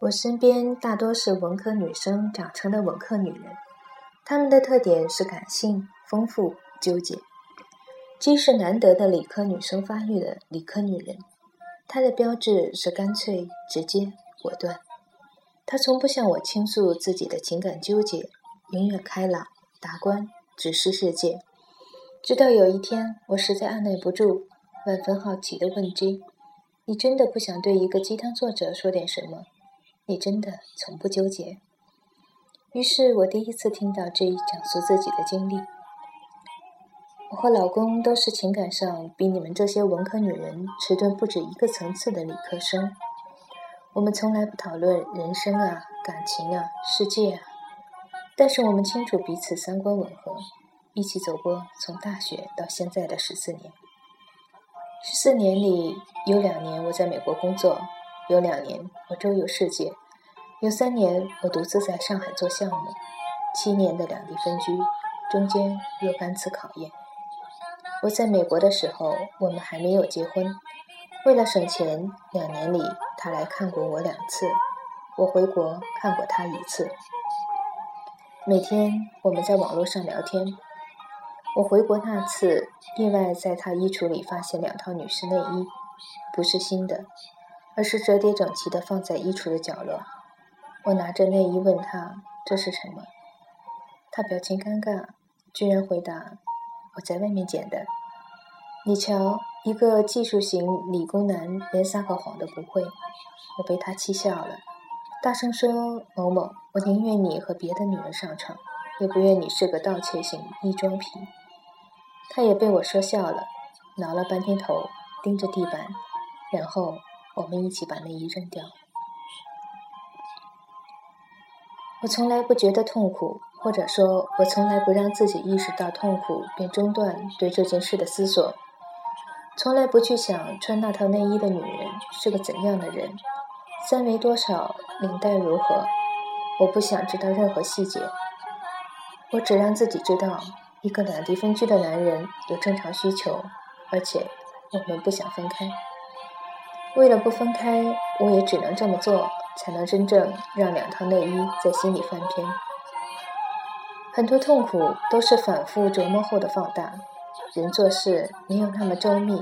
我身边大多是文科女生长成的文科女人，她们的特点是感性、丰富、纠结。G 是难得的理科女生发育的理科女人，她的标志是干脆、直接、果断。她从不向我倾诉自己的情感纠结，永远开朗、达观、直视世界。直到有一天，我实在按耐不住，万分好奇地问 G：“ 你真的不想对一个鸡汤作者说点什么？”你真的从不纠结。于是我第一次听到这一讲述自己的经历。我和老公都是情感上比你们这些文科女人迟钝不止一个层次的理科生。我们从来不讨论人生啊、感情啊、世界啊，但是我们清楚彼此三观吻合，一起走过从大学到现在的十四年。十四年里有两年我在美国工作。有两年，我周游世界；有三年，我独自在上海做项目；七年的两地分居，中间若干次考验。我在美国的时候，我们还没有结婚。为了省钱，两年里他来看过我两次，我回国看过他一次。每天我们在网络上聊天。我回国那次，意外在他衣橱里发现两套女士内衣，不是新的。而是折叠整齐的放在衣橱的角落。我拿着内衣问他：“这是什么？”他表情尴尬，居然回答：“我在外面捡的。”你瞧，一个技术型理工男连撒个谎都不会。我被他气笑了，大声说：“某某，我宁愿你和别的女人上床，也不愿你是个盗窃型异装癖。”他也被我说笑了，挠了半天头，盯着地板，然后。我们一起把内衣扔掉。我从来不觉得痛苦，或者说，我从来不让自己意识到痛苦并中断对这件事的思索。从来不去想穿那套内衣的女人是个怎样的人，三围多少，领带如何。我不想知道任何细节。我只让自己知道，一个两地分居的男人有正常需求，而且我们不想分开。为了不分开，我也只能这么做，才能真正让两套内衣在心里翻篇。很多痛苦都是反复琢磨后的放大。人做事没有那么周密，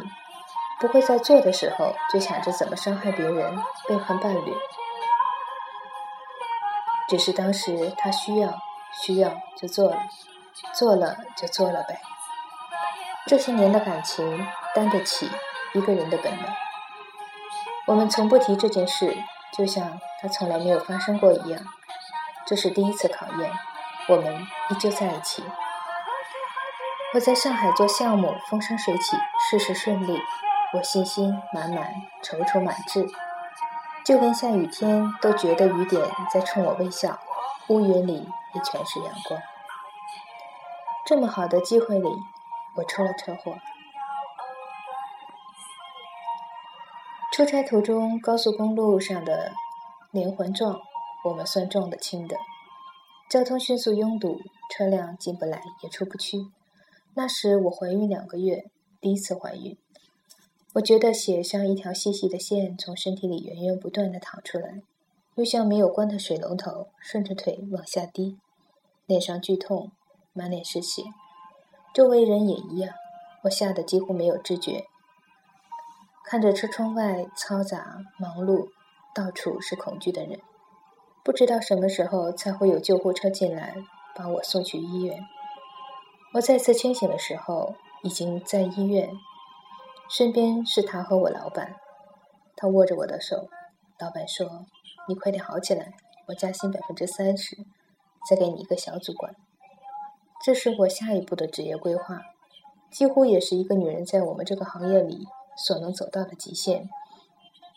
不会在做的时候就想着怎么伤害别人、背叛伴侣。只是当时他需要，需要就做了，做了就做了呗。这些年的感情，担得起一个人的本能。我们从不提这件事，就像它从来没有发生过一样。这是第一次考验，我们依旧在一起。我在上海做项目，风生水起，事事顺利，我信心满满，踌躇满志。就连下雨天都觉得雨点在冲我微笑，乌云里也全是阳光。这么好的机会里，我出了车祸。出差途中，高速公路上的连环撞，我们算撞得轻的。交通迅速拥堵，车辆进不来也出不去。那时我怀孕两个月，第一次怀孕。我觉得血像一条细细的线从身体里源源不断的淌出来，又像没有关的水龙头顺着腿往下滴。脸上剧痛，满脸是血，周围人也一样。我吓得几乎没有知觉。看着车窗外嘈杂忙碌，到处是恐惧的人，不知道什么时候才会有救护车进来把我送去医院。我再次清醒的时候，已经在医院，身边是他和我老板，他握着我的手。老板说：“你快点好起来，我加薪百分之三十，再给你一个小主管。”这是我下一步的职业规划，几乎也是一个女人在我们这个行业里。所能走到的极限，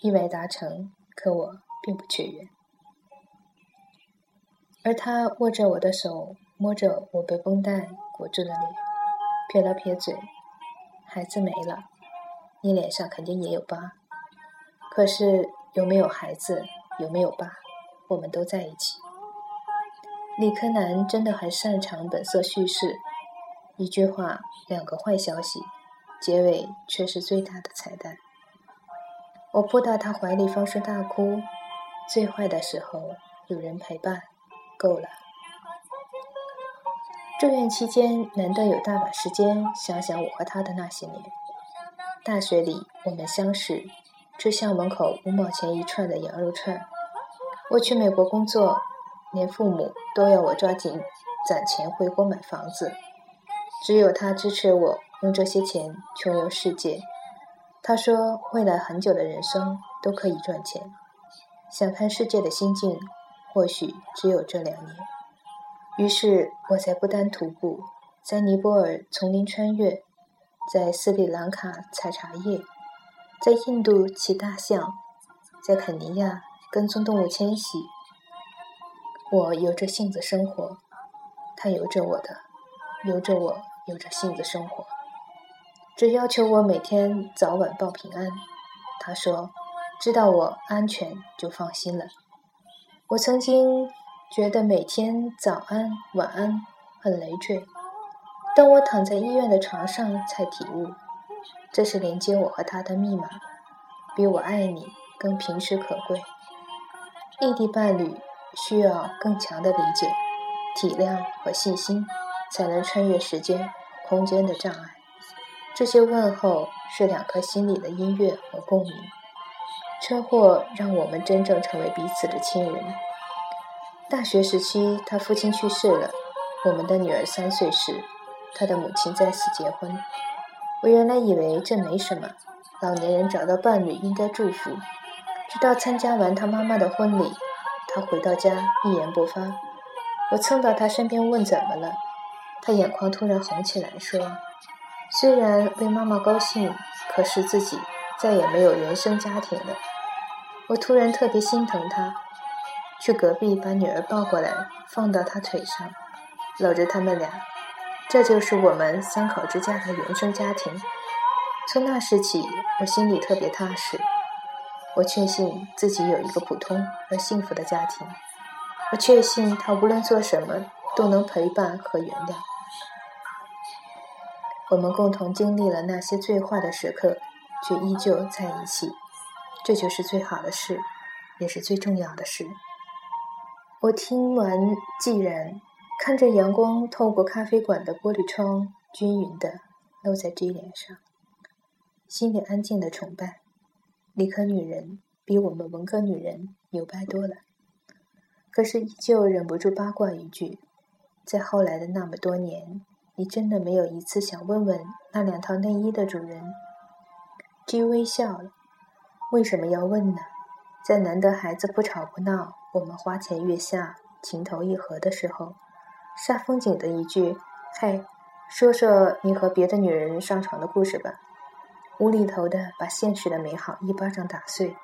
意外达成，可我并不雀跃。而他握着我的手，摸着我被绷带裹住的脸，撇了撇嘴：“孩子没了，你脸上肯定也有疤。可是有没有孩子，有没有疤，我们都在一起。”理科男真的很擅长本色叙事，一句话，两个坏消息。结尾却是最大的彩蛋。我扑到他怀里，放声大哭。最坏的时候有人陪伴，够了。住院期间，难得有大把时间想想我和他的那些年。大学里我们相识，吃校门口五毛钱一串的羊肉串。我去美国工作，连父母都要我抓紧攒钱回国买房子，只有他支持我用这些钱穷游世界。他说：“未来很久的人生都可以赚钱。”想看世界的心境，或许只有这两年。于是我在不丹徒步，在尼泊尔丛林穿越，在斯里兰卡采茶叶，在印度骑大象，在肯尼亚跟踪动物迁徙。我由着性子生活，他由着我的，由着我由着性子生活。只要求我每天早晚报平安，他说：“知道我安全就放心了。”我曾经觉得每天早安晚安很累赘，当我躺在医院的床上才体悟，这是连接我和他的密码，比我爱你更平实可贵。异地伴侣需要更强的理解、体谅和细心，才能穿越时间、空间的障碍。这些问候是两颗心里的音乐和共鸣。车祸让我们真正成为彼此的亲人。大学时期，他父亲去世了。我们的女儿三岁时，他的母亲再次结婚。我原来以为这没什么，老年人找到伴侣应该祝福。直到参加完他妈妈的婚礼，他回到家一言不发。我蹭到他身边问怎么了，他眼眶突然红起来，说。虽然为妈妈高兴，可是自己再也没有原生家庭了。我突然特别心疼她，去隔壁把女儿抱过来，放到她腿上，搂着他们俩。这就是我们三口之家的原生家庭。从那时起，我心里特别踏实。我确信自己有一个普通而幸福的家庭。我确信他无论做什么都能陪伴和原谅。我们共同经历了那些最坏的时刻，却依旧在一起，这就是最好的事，也是最重要的事。我听完，既然看着阳光透过咖啡馆的玻璃窗，均匀的落在 G 脸上，心里安静的崇拜。理科女人比我们文科女人牛掰多了，可是依旧忍不住八卦一句：在后来的那么多年。你真的没有一次想问问那两套内衣的主人？G 微笑了，为什么要问呢？在难得孩子不吵不闹，我们花前月下情投意合的时候，煞风景的一句“嗨，说说你和别的女人上床的故事吧”，无厘头的把现实的美好一巴掌打碎。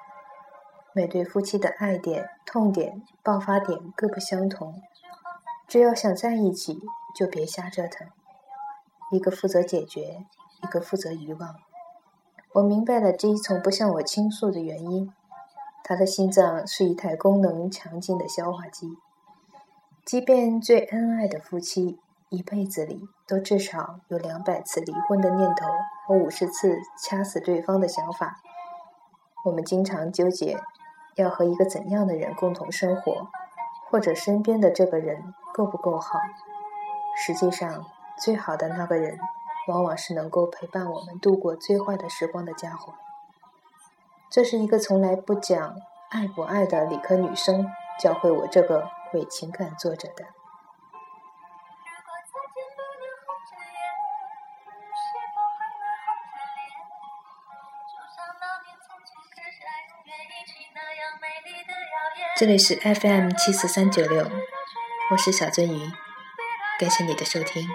每对夫妻的爱点、痛点、爆发点各不相同，只要想在一起，就别瞎折腾。一个负责解决，一个负责遗忘。我明白了 G 从不向我倾诉的原因。他的心脏是一台功能强劲的消化机。即便最恩爱的夫妻，一辈子里都至少有两百次离婚的念头和五十次掐死对方的想法。我们经常纠结，要和一个怎样的人共同生活，或者身边的这个人够不够好。实际上。最好的那个人，往往是能够陪伴我们度过最坏的时光的家伙。这是一个从来不讲爱不爱的理科女生教会我这个伪情感作者的。这里是 FM 七四三九六，我是小鳟鱼，感谢你的收听。